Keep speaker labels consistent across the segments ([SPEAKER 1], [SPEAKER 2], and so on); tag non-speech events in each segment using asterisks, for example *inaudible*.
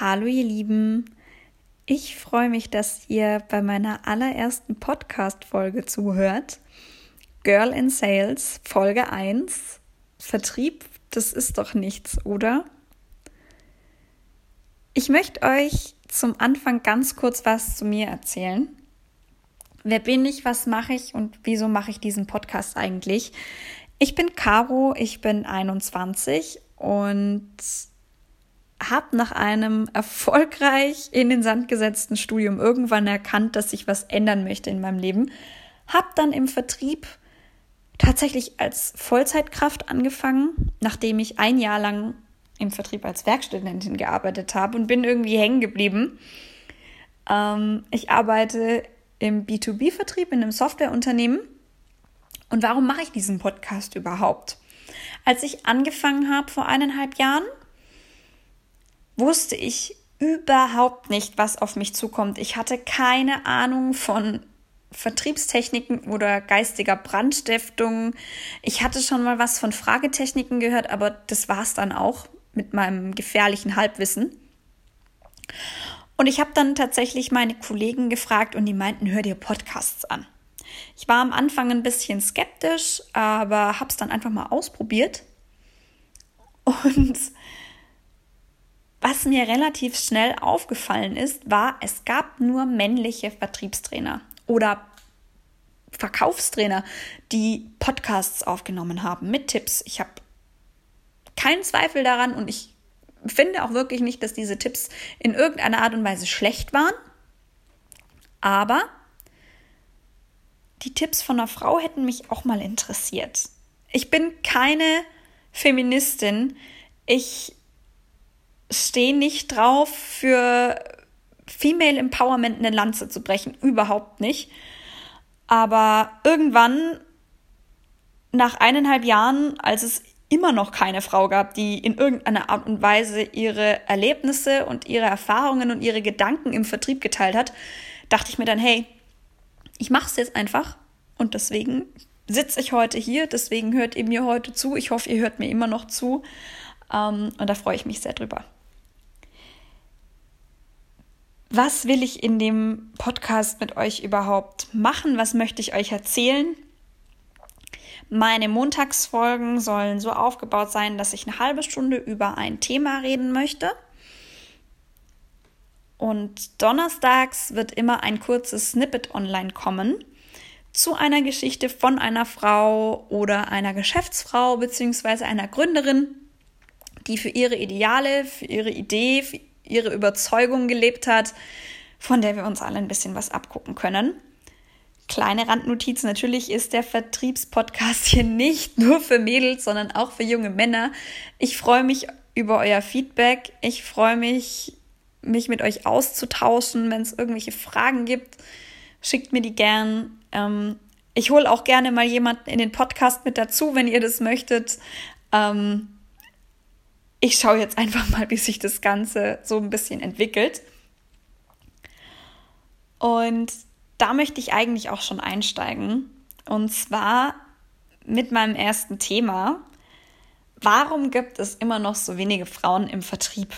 [SPEAKER 1] Hallo ihr Lieben, ich freue mich, dass ihr bei meiner allerersten Podcast-Folge zuhört. Girl in Sales, Folge 1. Vertrieb, das ist doch nichts, oder? Ich möchte euch zum Anfang ganz kurz was zu mir erzählen. Wer bin ich, was mache ich und wieso mache ich diesen Podcast eigentlich? Ich bin Caro, ich bin 21 und habe nach einem erfolgreich in den Sand gesetzten Studium irgendwann erkannt, dass ich was ändern möchte in meinem Leben. Habe dann im Vertrieb tatsächlich als Vollzeitkraft angefangen, nachdem ich ein Jahr lang im Vertrieb als Werkstudentin gearbeitet habe und bin irgendwie hängen geblieben. Ähm, ich arbeite im B2B-Vertrieb in einem Softwareunternehmen. Und warum mache ich diesen Podcast überhaupt? Als ich angefangen habe vor eineinhalb Jahren, wusste ich überhaupt nicht, was auf mich zukommt. Ich hatte keine Ahnung von Vertriebstechniken oder geistiger Brandstiftung. Ich hatte schon mal was von Fragetechniken gehört, aber das war es dann auch mit meinem gefährlichen Halbwissen. Und ich habe dann tatsächlich meine Kollegen gefragt und die meinten, hör dir Podcasts an. Ich war am Anfang ein bisschen skeptisch, aber habe es dann einfach mal ausprobiert. Und was mir relativ schnell aufgefallen ist, war, es gab nur männliche Vertriebstrainer oder Verkaufstrainer, die Podcasts aufgenommen haben mit Tipps. Ich habe keinen Zweifel daran und ich finde auch wirklich nicht, dass diese Tipps in irgendeiner Art und Weise schlecht waren. Aber die Tipps von einer Frau hätten mich auch mal interessiert. Ich bin keine Feministin. Ich stehe nicht drauf, für Female Empowerment eine Lanze zu brechen. Überhaupt nicht. Aber irgendwann, nach eineinhalb Jahren, als es immer noch keine Frau gab, die in irgendeiner Art und Weise ihre Erlebnisse und ihre Erfahrungen und ihre Gedanken im Vertrieb geteilt hat, dachte ich mir dann, hey, ich mache es jetzt einfach und deswegen sitze ich heute hier, deswegen hört ihr mir heute zu. Ich hoffe, ihr hört mir immer noch zu ähm, und da freue ich mich sehr drüber was will ich in dem Podcast mit euch überhaupt machen? Was möchte ich euch erzählen? Meine Montagsfolgen sollen so aufgebaut sein, dass ich eine halbe Stunde über ein Thema reden möchte. Und donnerstags wird immer ein kurzes Snippet online kommen zu einer Geschichte von einer Frau oder einer Geschäftsfrau bzw. einer Gründerin, die für ihre Ideale, für ihre Idee, für ihre Überzeugung gelebt hat, von der wir uns alle ein bisschen was abgucken können. Kleine Randnotiz, natürlich ist der Vertriebspodcast hier nicht nur für Mädels, sondern auch für junge Männer. Ich freue mich über euer Feedback. Ich freue mich, mich mit euch auszutauschen. Wenn es irgendwelche Fragen gibt, schickt mir die gern. Ähm, ich hole auch gerne mal jemanden in den Podcast mit dazu, wenn ihr das möchtet. Ähm, ich schaue jetzt einfach mal, wie sich das Ganze so ein bisschen entwickelt. Und da möchte ich eigentlich auch schon einsteigen. Und zwar mit meinem ersten Thema. Warum gibt es immer noch so wenige Frauen im Vertrieb?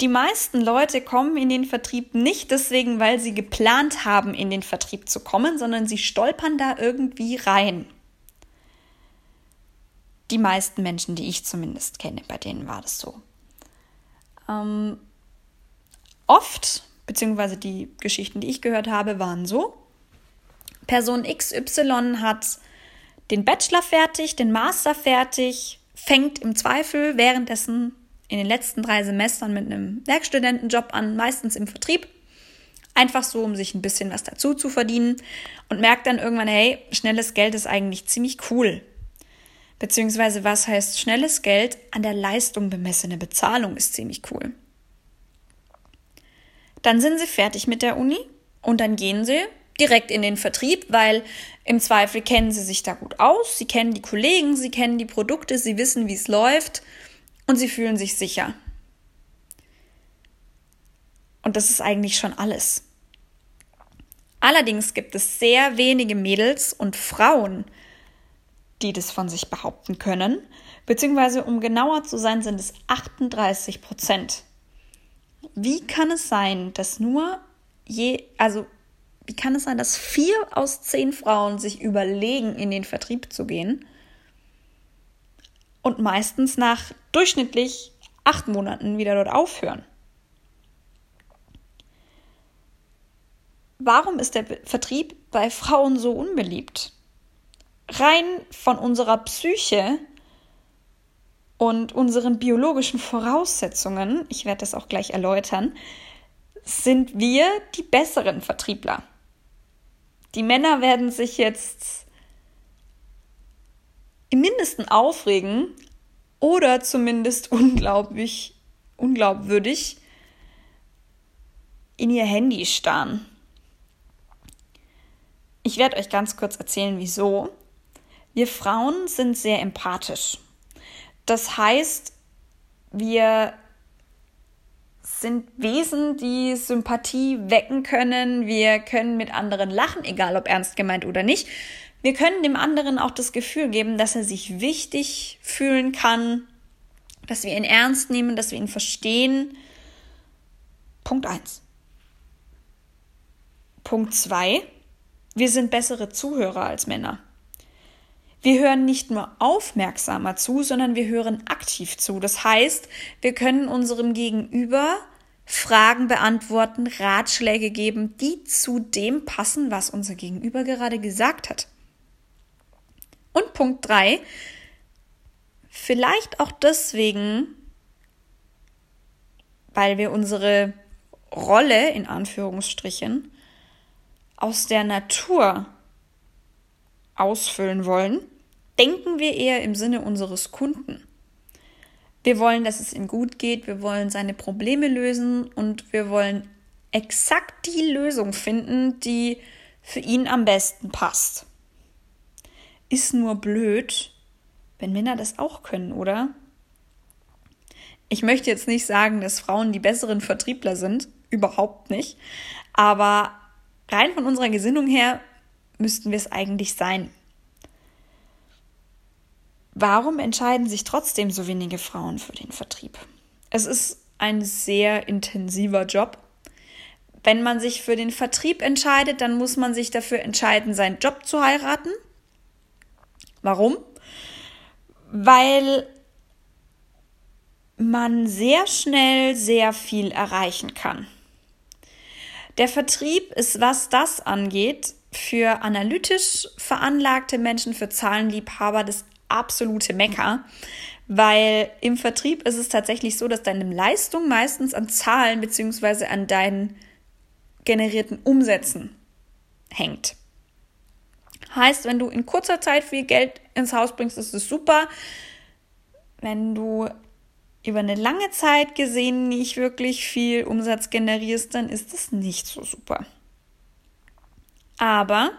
[SPEAKER 1] Die meisten Leute kommen in den Vertrieb nicht deswegen, weil sie geplant haben, in den Vertrieb zu kommen, sondern sie stolpern da irgendwie rein die meisten Menschen, die ich zumindest kenne, bei denen war das so. Ähm, oft, beziehungsweise die Geschichten, die ich gehört habe, waren so. Person XY hat den Bachelor fertig, den Master fertig, fängt im Zweifel währenddessen in den letzten drei Semestern mit einem Werkstudentenjob an, meistens im Vertrieb. Einfach so, um sich ein bisschen was dazu zu verdienen und merkt dann irgendwann, hey, schnelles Geld ist eigentlich ziemlich cool. Beziehungsweise was heißt schnelles Geld? An der Leistung bemessene Bezahlung ist ziemlich cool. Dann sind sie fertig mit der Uni und dann gehen sie direkt in den Vertrieb, weil im Zweifel kennen sie sich da gut aus, sie kennen die Kollegen, sie kennen die Produkte, sie wissen, wie es läuft und sie fühlen sich sicher. Und das ist eigentlich schon alles. Allerdings gibt es sehr wenige Mädels und Frauen, die das von sich behaupten können, Beziehungsweise, um genauer zu sein, sind es 38 Prozent. Wie kann es sein, dass nur je, also wie kann es sein, dass vier aus zehn Frauen sich überlegen, in den Vertrieb zu gehen und meistens nach durchschnittlich acht Monaten wieder dort aufhören? Warum ist der Vertrieb bei Frauen so unbeliebt? Rein von unserer Psyche und unseren biologischen Voraussetzungen, ich werde das auch gleich erläutern, sind wir die besseren Vertriebler. Die Männer werden sich jetzt im Mindesten aufregen oder zumindest unglaublich, unglaubwürdig in ihr Handy starren. Ich werde euch ganz kurz erzählen, wieso. Wir Frauen sind sehr empathisch. Das heißt, wir sind Wesen, die Sympathie wecken können. Wir können mit anderen lachen, egal ob ernst gemeint oder nicht. Wir können dem anderen auch das Gefühl geben, dass er sich wichtig fühlen kann, dass wir ihn ernst nehmen, dass wir ihn verstehen. Punkt 1. Punkt 2. Wir sind bessere Zuhörer als Männer. Wir hören nicht nur aufmerksamer zu, sondern wir hören aktiv zu. Das heißt, wir können unserem Gegenüber Fragen beantworten, Ratschläge geben, die zu dem passen, was unser Gegenüber gerade gesagt hat. Und Punkt drei: vielleicht auch deswegen, weil wir unsere Rolle in Anführungsstrichen aus der Natur ausfüllen wollen, denken wir eher im Sinne unseres Kunden. Wir wollen, dass es ihm gut geht, wir wollen seine Probleme lösen und wir wollen exakt die Lösung finden, die für ihn am besten passt. Ist nur blöd, wenn Männer das auch können, oder? Ich möchte jetzt nicht sagen, dass Frauen die besseren Vertriebler sind, überhaupt nicht, aber rein von unserer Gesinnung her müssten wir es eigentlich sein. Warum entscheiden sich trotzdem so wenige Frauen für den Vertrieb? Es ist ein sehr intensiver Job. Wenn man sich für den Vertrieb entscheidet, dann muss man sich dafür entscheiden, seinen Job zu heiraten. Warum? Weil man sehr schnell sehr viel erreichen kann. Der Vertrieb ist, was das angeht, für analytisch veranlagte Menschen, für Zahlenliebhaber das absolute Mecker, weil im Vertrieb ist es tatsächlich so, dass deine Leistung meistens an Zahlen bzw. an deinen generierten Umsätzen hängt. Heißt, wenn du in kurzer Zeit viel Geld ins Haus bringst, ist es super. Wenn du über eine lange Zeit gesehen nicht wirklich viel Umsatz generierst, dann ist es nicht so super. Aber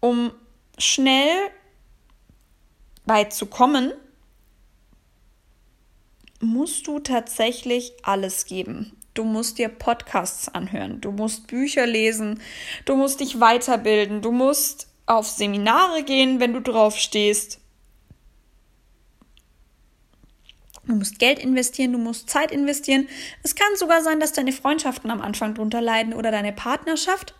[SPEAKER 1] um schnell weit zu kommen, musst du tatsächlich alles geben. Du musst dir Podcasts anhören, du musst Bücher lesen, du musst dich weiterbilden, du musst auf Seminare gehen, wenn du drauf stehst. Du musst Geld investieren, du musst Zeit investieren. Es kann sogar sein, dass deine Freundschaften am Anfang drunter leiden oder deine Partnerschaft.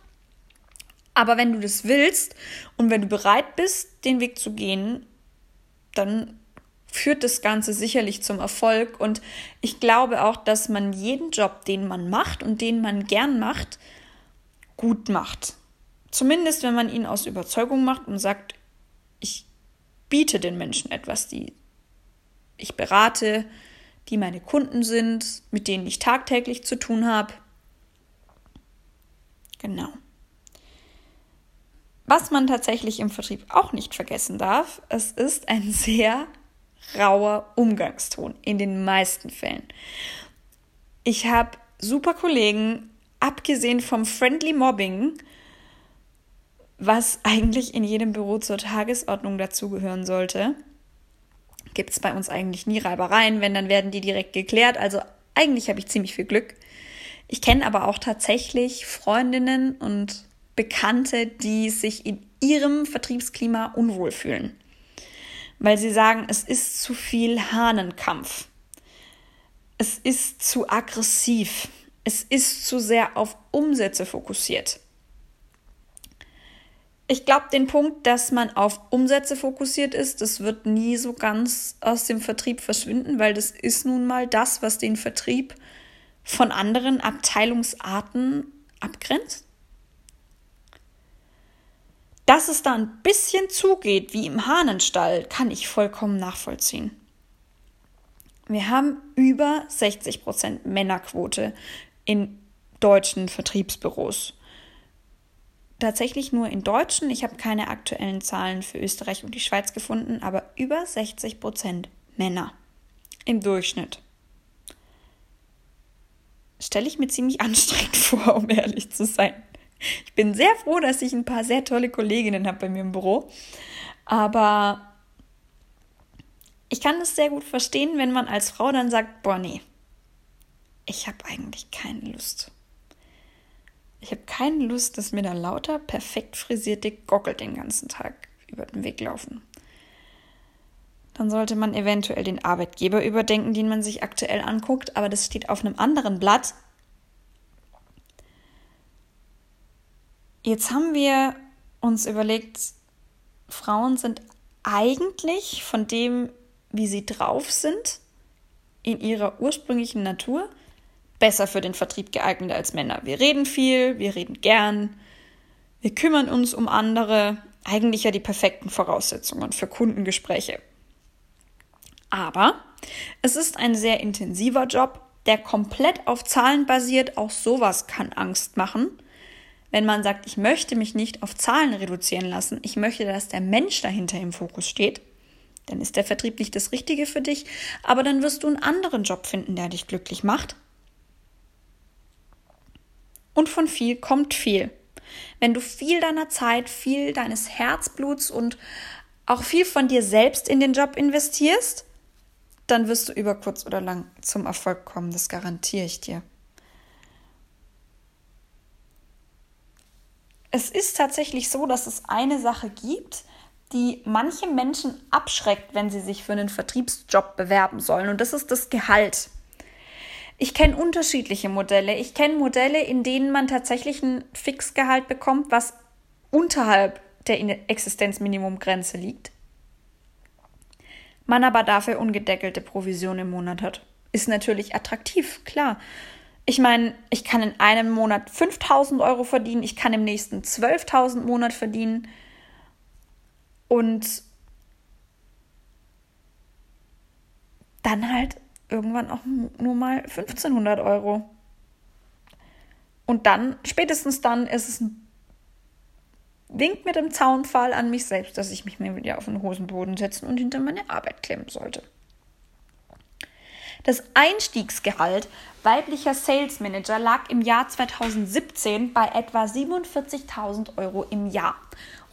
[SPEAKER 1] Aber wenn du das willst und wenn du bereit bist, den Weg zu gehen, dann führt das Ganze sicherlich zum Erfolg. Und ich glaube auch, dass man jeden Job, den man macht und den man gern macht, gut macht. Zumindest, wenn man ihn aus Überzeugung macht und sagt, ich biete den Menschen etwas, die ich berate, die meine Kunden sind, mit denen ich tagtäglich zu tun habe. Genau. Was man tatsächlich im Vertrieb auch nicht vergessen darf, es ist ein *laughs* sehr rauer Umgangston in den meisten Fällen. Ich habe super Kollegen, abgesehen vom Friendly Mobbing, was eigentlich in jedem Büro zur Tagesordnung dazugehören sollte, gibt es bei uns eigentlich nie Reibereien. Wenn, dann werden die direkt geklärt. Also eigentlich habe ich ziemlich viel Glück. Ich kenne aber auch tatsächlich Freundinnen und Bekannte, die sich in ihrem Vertriebsklima unwohl fühlen. weil sie sagen, es ist zu viel Hahnenkampf. Es ist zu aggressiv. Es ist zu sehr auf Umsätze fokussiert. Ich glaube, den Punkt, dass man auf Umsätze fokussiert ist, das wird nie so ganz aus dem Vertrieb verschwinden, weil das ist nun mal das, was den Vertrieb von anderen Abteilungsarten abgrenzt. Dass es da ein bisschen zugeht wie im Hahnenstall, kann ich vollkommen nachvollziehen. Wir haben über 60 Prozent Männerquote in deutschen Vertriebsbüros. Tatsächlich nur in deutschen. Ich habe keine aktuellen Zahlen für Österreich und die Schweiz gefunden, aber über 60 Prozent Männer im Durchschnitt. Stelle ich mir ziemlich *laughs* anstrengend vor, um ehrlich zu sein. Ich bin sehr froh, dass ich ein paar sehr tolle Kolleginnen habe bei mir im Büro. Aber ich kann es sehr gut verstehen, wenn man als Frau dann sagt, boah, nee, ich habe eigentlich keine Lust. Ich habe keine Lust, dass mir da lauter perfekt frisierte Gockel den ganzen Tag über den Weg laufen. Dann sollte man eventuell den Arbeitgeber überdenken, den man sich aktuell anguckt, aber das steht auf einem anderen Blatt. Jetzt haben wir uns überlegt, Frauen sind eigentlich von dem, wie sie drauf sind, in ihrer ursprünglichen Natur, besser für den Vertrieb geeignet als Männer. Wir reden viel, wir reden gern, wir kümmern uns um andere, eigentlich ja die perfekten Voraussetzungen für Kundengespräche. Aber es ist ein sehr intensiver Job, der komplett auf Zahlen basiert. Auch sowas kann Angst machen. Wenn man sagt, ich möchte mich nicht auf Zahlen reduzieren lassen, ich möchte, dass der Mensch dahinter im Fokus steht, dann ist der Vertrieb nicht das Richtige für dich, aber dann wirst du einen anderen Job finden, der dich glücklich macht und von viel kommt viel. Wenn du viel deiner Zeit, viel deines Herzbluts und auch viel von dir selbst in den Job investierst, dann wirst du über kurz oder lang zum Erfolg kommen, das garantiere ich dir. Es ist tatsächlich so, dass es eine Sache gibt, die manche Menschen abschreckt, wenn sie sich für einen Vertriebsjob bewerben sollen, und das ist das Gehalt. Ich kenne unterschiedliche Modelle. Ich kenne Modelle, in denen man tatsächlich ein Fixgehalt bekommt, was unterhalb der Existenzminimumgrenze liegt. Man aber dafür ungedeckelte Provision im Monat hat. Ist natürlich attraktiv, klar. Ich meine, ich kann in einem Monat 5000 Euro verdienen, ich kann im nächsten 12.000 Monat verdienen. Und dann halt irgendwann auch nur mal 1500 Euro. Und dann, spätestens dann, ist es ein Wink mit dem Zaunpfahl an mich selbst, dass ich mich mir wieder auf den Hosenboden setzen und hinter meine Arbeit klemmen sollte. Das Einstiegsgehalt weiblicher Sales Manager lag im Jahr 2017 bei etwa 47.000 Euro im Jahr.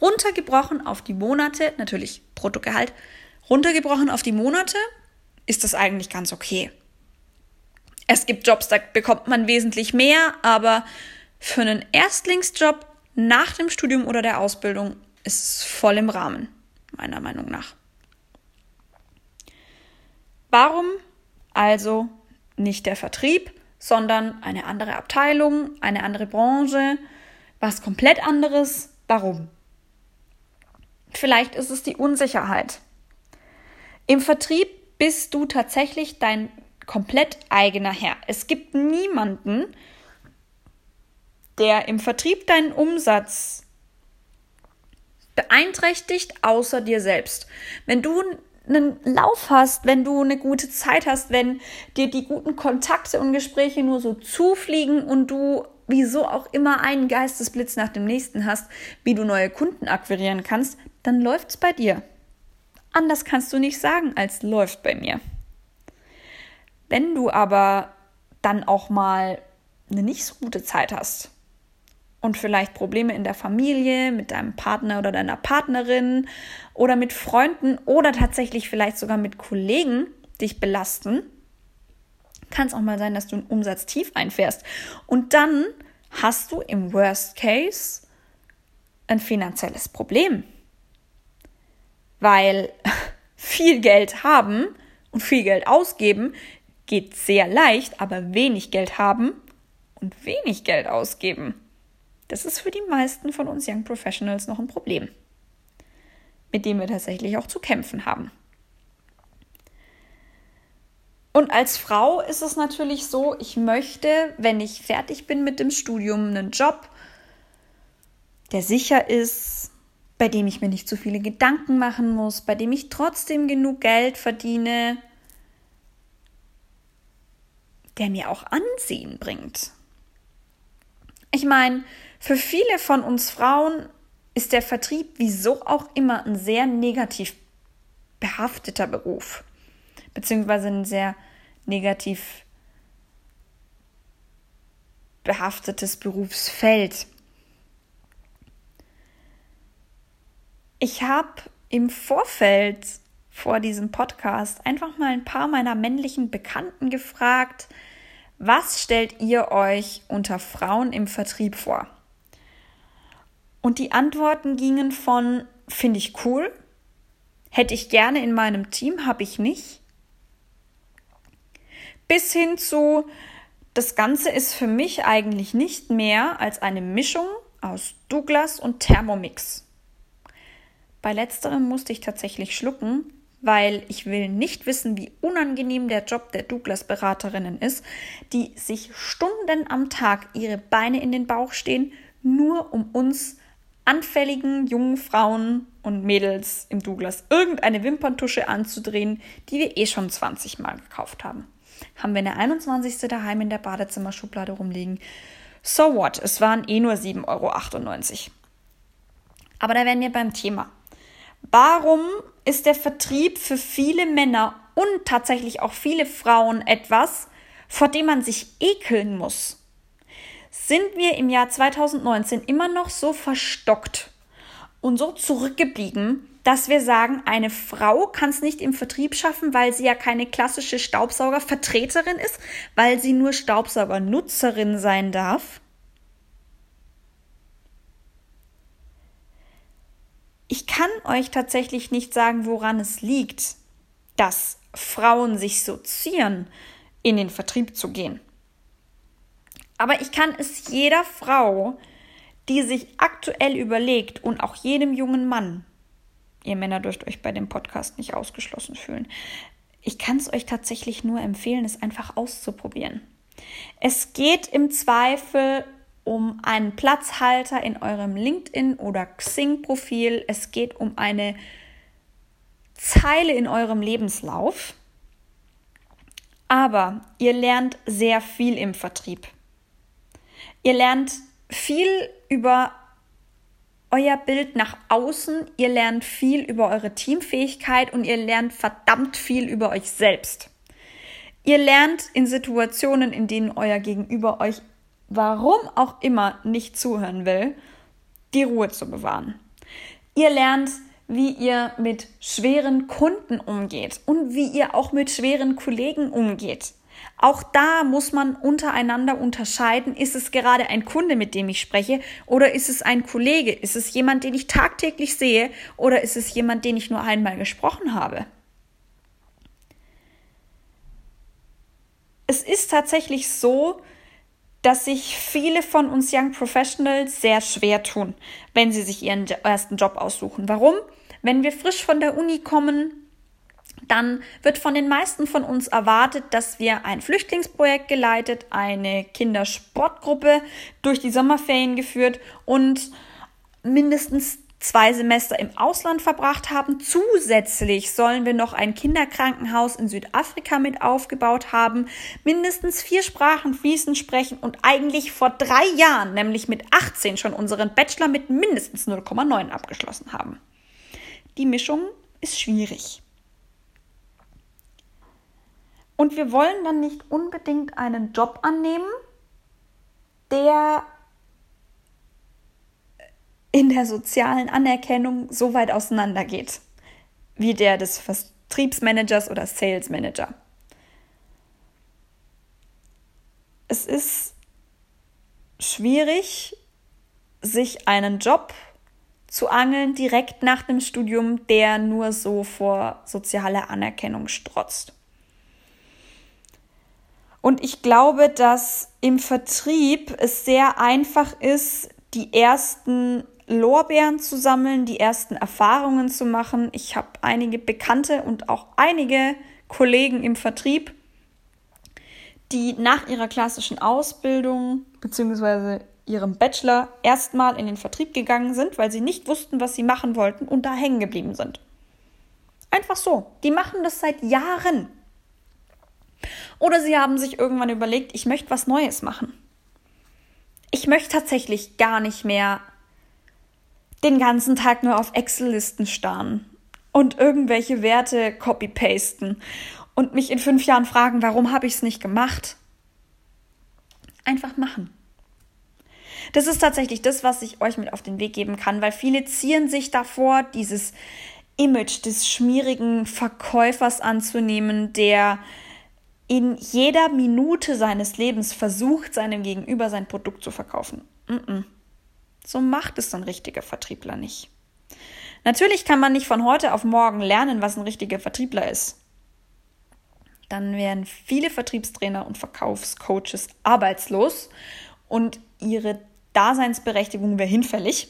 [SPEAKER 1] Runtergebrochen auf die Monate, natürlich Bruttogehalt, runtergebrochen auf die Monate ist das eigentlich ganz okay. Es gibt Jobs, da bekommt man wesentlich mehr, aber für einen Erstlingsjob nach dem Studium oder der Ausbildung ist es voll im Rahmen, meiner Meinung nach. Warum also nicht der Vertrieb, sondern eine andere Abteilung, eine andere Branche, was komplett anderes? Warum? Vielleicht ist es die Unsicherheit. Im Vertrieb bist du tatsächlich dein komplett eigener Herr. Es gibt niemanden, der im Vertrieb deinen Umsatz beeinträchtigt, außer dir selbst. Wenn du einen Lauf hast, wenn du eine gute Zeit hast, wenn dir die guten Kontakte und Gespräche nur so zufliegen und du wieso auch immer einen Geistesblitz nach dem nächsten hast, wie du neue Kunden akquirieren kannst, dann läuft's bei dir. Anders kannst du nicht sagen, als läuft bei mir. Wenn du aber dann auch mal eine nicht so gute Zeit hast und vielleicht Probleme in der Familie, mit deinem Partner oder deiner Partnerin oder mit Freunden oder tatsächlich vielleicht sogar mit Kollegen dich belasten, kann es auch mal sein, dass du einen Umsatz tief einfährst. Und dann hast du im Worst Case ein finanzielles Problem weil *laughs* viel Geld haben und viel Geld ausgeben geht sehr leicht, aber wenig Geld haben und wenig Geld ausgeben. Das ist für die meisten von uns Young Professionals noch ein Problem, mit dem wir tatsächlich auch zu kämpfen haben. Und als Frau ist es natürlich so, ich möchte, wenn ich fertig bin mit dem Studium, einen Job, der sicher ist, bei dem ich mir nicht zu so viele Gedanken machen muss, bei dem ich trotzdem genug Geld verdiene, der mir auch Ansehen bringt. Ich meine, für viele von uns Frauen ist der Vertrieb wieso auch immer ein sehr negativ behafteter Beruf, beziehungsweise ein sehr negativ behaftetes Berufsfeld. Ich habe im Vorfeld vor diesem Podcast einfach mal ein paar meiner männlichen Bekannten gefragt, was stellt ihr euch unter Frauen im Vertrieb vor? Und die Antworten gingen von finde ich cool, hätte ich gerne in meinem Team, habe ich nicht, bis hin zu das Ganze ist für mich eigentlich nicht mehr als eine Mischung aus Douglas und Thermomix. Bei letzterem musste ich tatsächlich schlucken, weil ich will nicht wissen, wie unangenehm der Job der Douglas-Beraterinnen ist, die sich Stunden am Tag ihre Beine in den Bauch stehen, nur um uns anfälligen jungen Frauen und Mädels im Douglas irgendeine Wimperntusche anzudrehen, die wir eh schon 20 Mal gekauft haben. Haben wir eine 21. daheim in der Badezimmerschublade rumliegen. So what? Es waren eh nur 7,98 Euro. Aber da wären wir beim Thema. Warum ist der Vertrieb für viele Männer und tatsächlich auch viele Frauen etwas, vor dem man sich ekeln muss? Sind wir im Jahr 2019 immer noch so verstockt und so zurückgeblieben, dass wir sagen, eine Frau kann es nicht im Vertrieb schaffen, weil sie ja keine klassische Staubsaugervertreterin ist, weil sie nur Staubsaugernutzerin sein darf? Ich kann euch tatsächlich nicht sagen, woran es liegt, dass Frauen sich sozieren, in den Vertrieb zu gehen. Aber ich kann es jeder Frau, die sich aktuell überlegt und auch jedem jungen Mann, ihr Männer dürft euch bei dem Podcast nicht ausgeschlossen fühlen, ich kann es euch tatsächlich nur empfehlen, es einfach auszuprobieren. Es geht im Zweifel um einen Platzhalter in eurem LinkedIn oder Xing-Profil. Es geht um eine Zeile in eurem Lebenslauf. Aber ihr lernt sehr viel im Vertrieb. Ihr lernt viel über euer Bild nach außen, ihr lernt viel über eure Teamfähigkeit und ihr lernt verdammt viel über euch selbst. Ihr lernt in Situationen, in denen euer Gegenüber euch warum auch immer nicht zuhören will, die Ruhe zu bewahren. Ihr lernt, wie ihr mit schweren Kunden umgeht und wie ihr auch mit schweren Kollegen umgeht. Auch da muss man untereinander unterscheiden, ist es gerade ein Kunde, mit dem ich spreche, oder ist es ein Kollege, ist es jemand, den ich tagtäglich sehe, oder ist es jemand, den ich nur einmal gesprochen habe. Es ist tatsächlich so, dass sich viele von uns Young Professionals sehr schwer tun, wenn sie sich ihren ersten Job aussuchen. Warum? Wenn wir frisch von der Uni kommen, dann wird von den meisten von uns erwartet, dass wir ein Flüchtlingsprojekt geleitet, eine Kindersportgruppe durch die Sommerferien geführt und mindestens zwei Semester im Ausland verbracht haben. Zusätzlich sollen wir noch ein Kinderkrankenhaus in Südafrika mit aufgebaut haben, mindestens vier Sprachen fließend sprechen und eigentlich vor drei Jahren, nämlich mit 18, schon unseren Bachelor mit mindestens 0,9 abgeschlossen haben. Die Mischung ist schwierig. Und wir wollen dann nicht unbedingt einen Job annehmen, der in der sozialen Anerkennung so weit auseinandergeht wie der des Vertriebsmanagers oder Sales Manager. Es ist schwierig, sich einen Job zu angeln direkt nach dem Studium, der nur so vor sozialer Anerkennung strotzt. Und ich glaube, dass im Vertrieb es sehr einfach ist, die ersten Lorbeeren zu sammeln, die ersten Erfahrungen zu machen. Ich habe einige Bekannte und auch einige Kollegen im Vertrieb, die nach ihrer klassischen Ausbildung bzw. ihrem Bachelor erstmal in den Vertrieb gegangen sind, weil sie nicht wussten, was sie machen wollten und da hängen geblieben sind. Einfach so. Die machen das seit Jahren. Oder sie haben sich irgendwann überlegt, ich möchte was Neues machen. Ich möchte tatsächlich gar nicht mehr den ganzen Tag nur auf Excel-Listen starren und irgendwelche Werte copy-pasten und mich in fünf Jahren fragen, warum habe ich es nicht gemacht? Einfach machen. Das ist tatsächlich das, was ich euch mit auf den Weg geben kann, weil viele ziehen sich davor, dieses Image des schmierigen Verkäufers anzunehmen, der in jeder Minute seines Lebens versucht, seinem Gegenüber sein Produkt zu verkaufen. Mm -mm. So macht es ein richtiger Vertriebler nicht. Natürlich kann man nicht von heute auf morgen lernen, was ein richtiger Vertriebler ist. Dann wären viele Vertriebstrainer und Verkaufscoaches arbeitslos und ihre Daseinsberechtigung wäre hinfällig.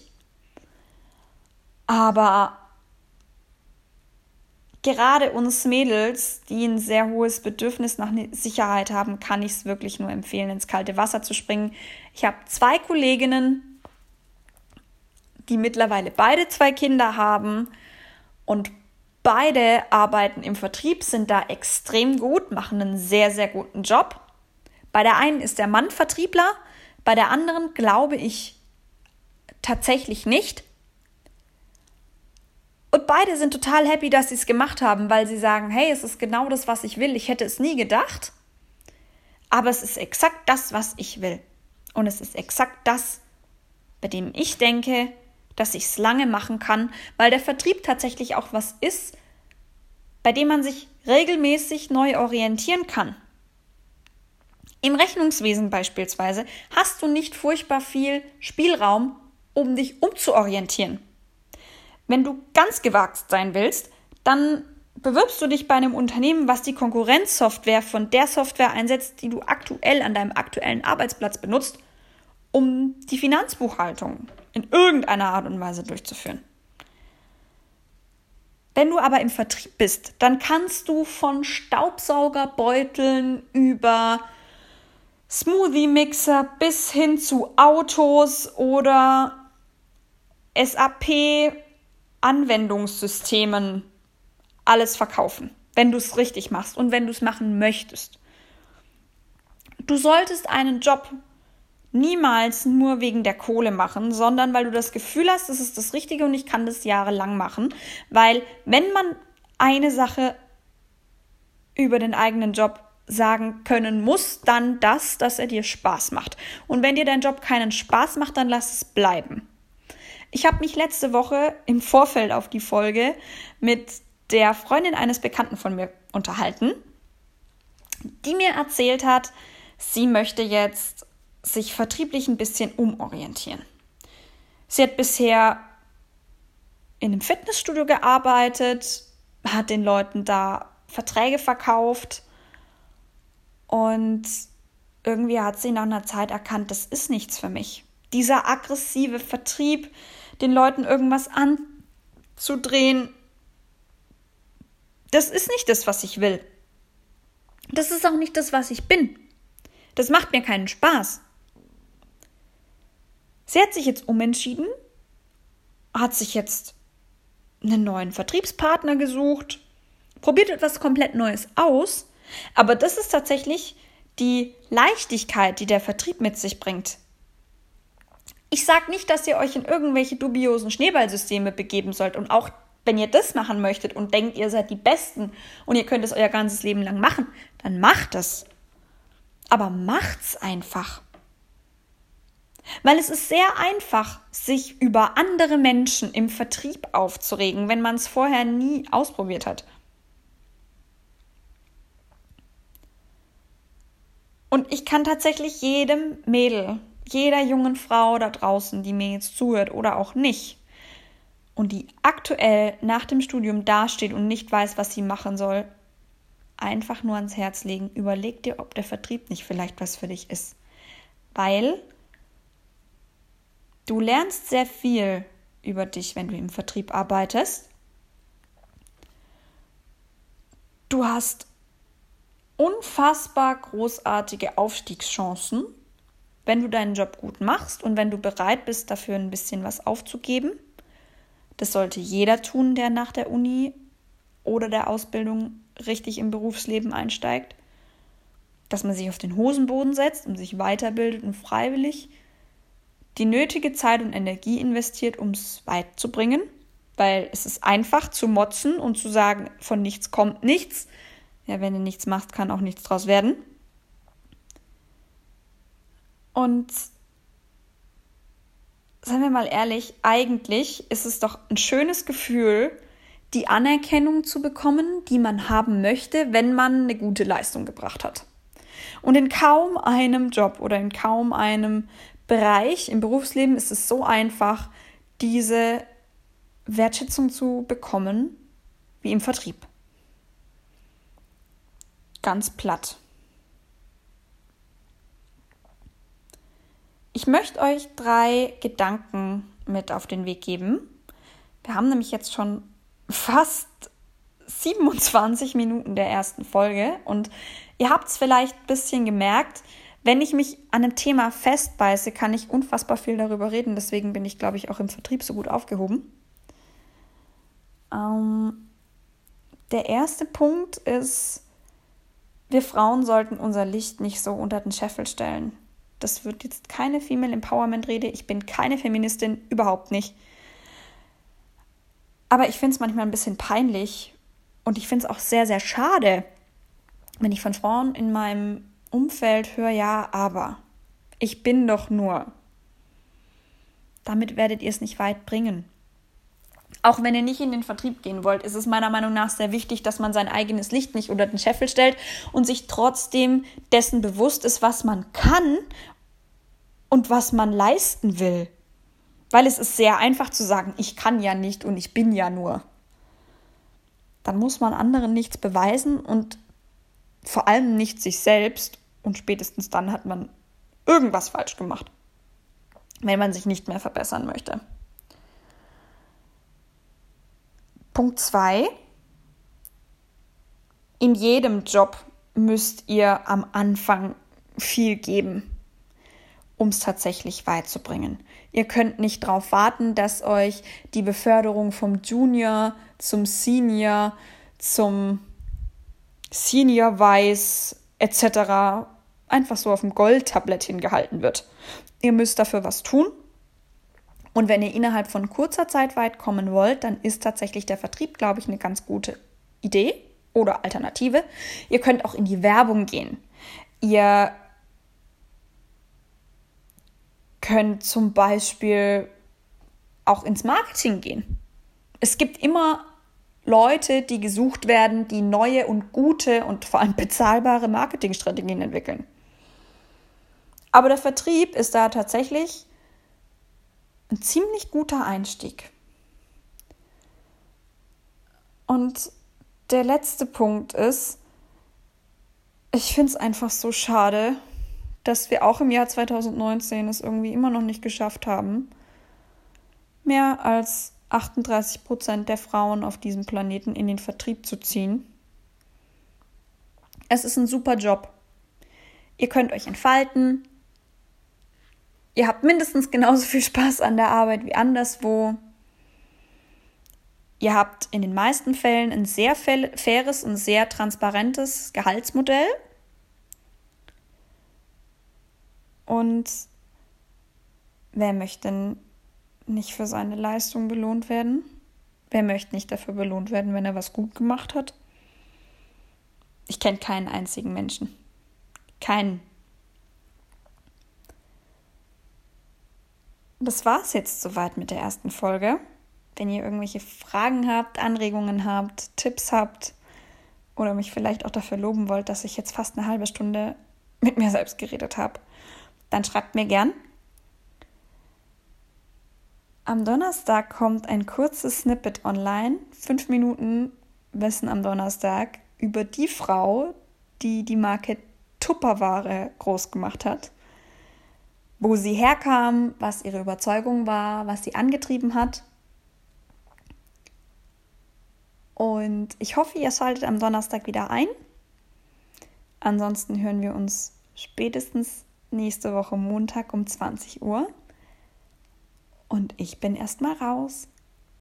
[SPEAKER 1] Aber gerade uns Mädels, die ein sehr hohes Bedürfnis nach Sicherheit haben, kann ich es wirklich nur empfehlen, ins kalte Wasser zu springen. Ich habe zwei Kolleginnen, die mittlerweile beide zwei Kinder haben und beide arbeiten im Vertrieb, sind da extrem gut, machen einen sehr, sehr guten Job. Bei der einen ist der Mann Vertriebler, bei der anderen glaube ich tatsächlich nicht. Und beide sind total happy, dass sie es gemacht haben, weil sie sagen, hey, es ist genau das, was ich will. Ich hätte es nie gedacht, aber es ist exakt das, was ich will. Und es ist exakt das, bei dem ich denke, dass ich es lange machen kann, weil der Vertrieb tatsächlich auch was ist, bei dem man sich regelmäßig neu orientieren kann. Im Rechnungswesen beispielsweise hast du nicht furchtbar viel Spielraum, um dich umzuorientieren. Wenn du ganz gewagt sein willst, dann bewirbst du dich bei einem Unternehmen, was die Konkurrenzsoftware von der Software einsetzt, die du aktuell an deinem aktuellen Arbeitsplatz benutzt, um die Finanzbuchhaltung in irgendeiner Art und Weise durchzuführen. Wenn du aber im Vertrieb bist, dann kannst du von Staubsaugerbeuteln über Smoothie-Mixer bis hin zu Autos oder SAP Anwendungssystemen alles verkaufen, wenn du es richtig machst und wenn du es machen möchtest. Du solltest einen Job niemals nur wegen der Kohle machen, sondern weil du das Gefühl hast, das ist das Richtige und ich kann das jahrelang machen. Weil wenn man eine Sache über den eigenen Job sagen können muss, dann das, dass er dir Spaß macht. Und wenn dir dein Job keinen Spaß macht, dann lass es bleiben. Ich habe mich letzte Woche im Vorfeld auf die Folge mit der Freundin eines Bekannten von mir unterhalten, die mir erzählt hat, sie möchte jetzt sich vertrieblich ein bisschen umorientieren. Sie hat bisher in einem Fitnessstudio gearbeitet, hat den Leuten da Verträge verkauft und irgendwie hat sie nach einer Zeit erkannt, das ist nichts für mich. Dieser aggressive Vertrieb, den Leuten irgendwas anzudrehen, das ist nicht das, was ich will. Das ist auch nicht das, was ich bin. Das macht mir keinen Spaß. Sie hat sich jetzt umentschieden, hat sich jetzt einen neuen Vertriebspartner gesucht, probiert etwas komplett Neues aus, aber das ist tatsächlich die Leichtigkeit, die der Vertrieb mit sich bringt. Ich sage nicht, dass ihr euch in irgendwelche dubiosen Schneeballsysteme begeben sollt. Und auch wenn ihr das machen möchtet und denkt, ihr seid die Besten und ihr könnt es euer ganzes Leben lang machen, dann macht es. Aber macht's einfach. Weil es ist sehr einfach, sich über andere Menschen im Vertrieb aufzuregen, wenn man es vorher nie ausprobiert hat. Und ich kann tatsächlich jedem Mädel jeder jungen Frau da draußen, die mir jetzt zuhört oder auch nicht, und die aktuell nach dem Studium dasteht und nicht weiß, was sie machen soll, einfach nur ans Herz legen. Überleg dir, ob der Vertrieb nicht vielleicht was für dich ist. Weil du lernst sehr viel über dich, wenn du im Vertrieb arbeitest. Du hast unfassbar großartige Aufstiegschancen, wenn du deinen Job gut machst und wenn du bereit bist, dafür ein bisschen was aufzugeben. Das sollte jeder tun, der nach der Uni oder der Ausbildung richtig im Berufsleben einsteigt. Dass man sich auf den Hosenboden setzt und sich weiterbildet und freiwillig die nötige Zeit und Energie investiert, um es weit zu bringen. Weil es ist einfach zu motzen und zu sagen, von nichts kommt nichts. Ja, wenn du nichts machst, kann auch nichts draus werden. Und seien wir mal ehrlich, eigentlich ist es doch ein schönes Gefühl, die Anerkennung zu bekommen, die man haben möchte, wenn man eine gute Leistung gebracht hat. Und in kaum einem Job oder in kaum einem Bereich im Berufsleben ist es so einfach, diese Wertschätzung zu bekommen wie im Vertrieb. Ganz platt. Ich möchte euch drei Gedanken mit auf den Weg geben. Wir haben nämlich jetzt schon fast 27 Minuten der ersten Folge und ihr habt es vielleicht ein bisschen gemerkt, wenn ich mich an einem Thema festbeiße, kann ich unfassbar viel darüber reden. Deswegen bin ich, glaube ich, auch im Vertrieb so gut aufgehoben. Ähm, der erste Punkt ist, wir Frauen sollten unser Licht nicht so unter den Scheffel stellen. Das wird jetzt keine Female Empowerment Rede. Ich bin keine Feministin, überhaupt nicht. Aber ich finde es manchmal ein bisschen peinlich und ich finde es auch sehr, sehr schade, wenn ich von Frauen in meinem Umfeld höre, ja, aber ich bin doch nur. Damit werdet ihr es nicht weit bringen. Auch wenn ihr nicht in den Vertrieb gehen wollt, ist es meiner Meinung nach sehr wichtig, dass man sein eigenes Licht nicht unter den Scheffel stellt und sich trotzdem dessen bewusst ist, was man kann und was man leisten will. Weil es ist sehr einfach zu sagen, ich kann ja nicht und ich bin ja nur. Dann muss man anderen nichts beweisen und vor allem nicht sich selbst und spätestens dann hat man irgendwas falsch gemacht, wenn man sich nicht mehr verbessern möchte. Punkt 2. In jedem Job müsst ihr am Anfang viel geben um es tatsächlich weit zu bringen. Ihr könnt nicht darauf warten, dass euch die Beförderung vom Junior zum Senior, zum Senior Vice etc. einfach so auf dem Goldtablett hingehalten wird. Ihr müsst dafür was tun. Und wenn ihr innerhalb von kurzer Zeit weit kommen wollt, dann ist tatsächlich der Vertrieb, glaube ich, eine ganz gute Idee oder Alternative. Ihr könnt auch in die Werbung gehen. Ihr können zum Beispiel auch ins Marketing gehen. Es gibt immer Leute, die gesucht werden, die neue und gute und vor allem bezahlbare Marketingstrategien entwickeln. Aber der Vertrieb ist da tatsächlich ein ziemlich guter Einstieg. Und der letzte Punkt ist, ich finde es einfach so schade, dass wir auch im Jahr 2019 es irgendwie immer noch nicht geschafft haben, mehr als 38 Prozent der Frauen auf diesem Planeten in den Vertrieb zu ziehen. Es ist ein super Job. Ihr könnt euch entfalten. Ihr habt mindestens genauso viel Spaß an der Arbeit wie anderswo. Ihr habt in den meisten Fällen ein sehr faires und sehr transparentes Gehaltsmodell. Und wer möchte nicht für seine Leistung belohnt werden? Wer möchte nicht dafür belohnt werden, wenn er was gut gemacht hat? Ich kenne keinen einzigen Menschen. Keinen. Das war es jetzt soweit mit der ersten Folge. Wenn ihr irgendwelche Fragen habt, Anregungen habt, Tipps habt oder mich vielleicht auch dafür loben wollt, dass ich jetzt fast eine halbe Stunde mit mir selbst geredet habe, dann schreibt mir gern. Am Donnerstag kommt ein kurzes Snippet online, fünf Minuten Wissen am Donnerstag, über die Frau, die die Marke Tupperware groß gemacht hat. Wo sie herkam, was ihre Überzeugung war, was sie angetrieben hat. Und ich hoffe, ihr schaltet am Donnerstag wieder ein. Ansonsten hören wir uns spätestens nächste Woche Montag um 20 Uhr. Und ich bin erstmal raus.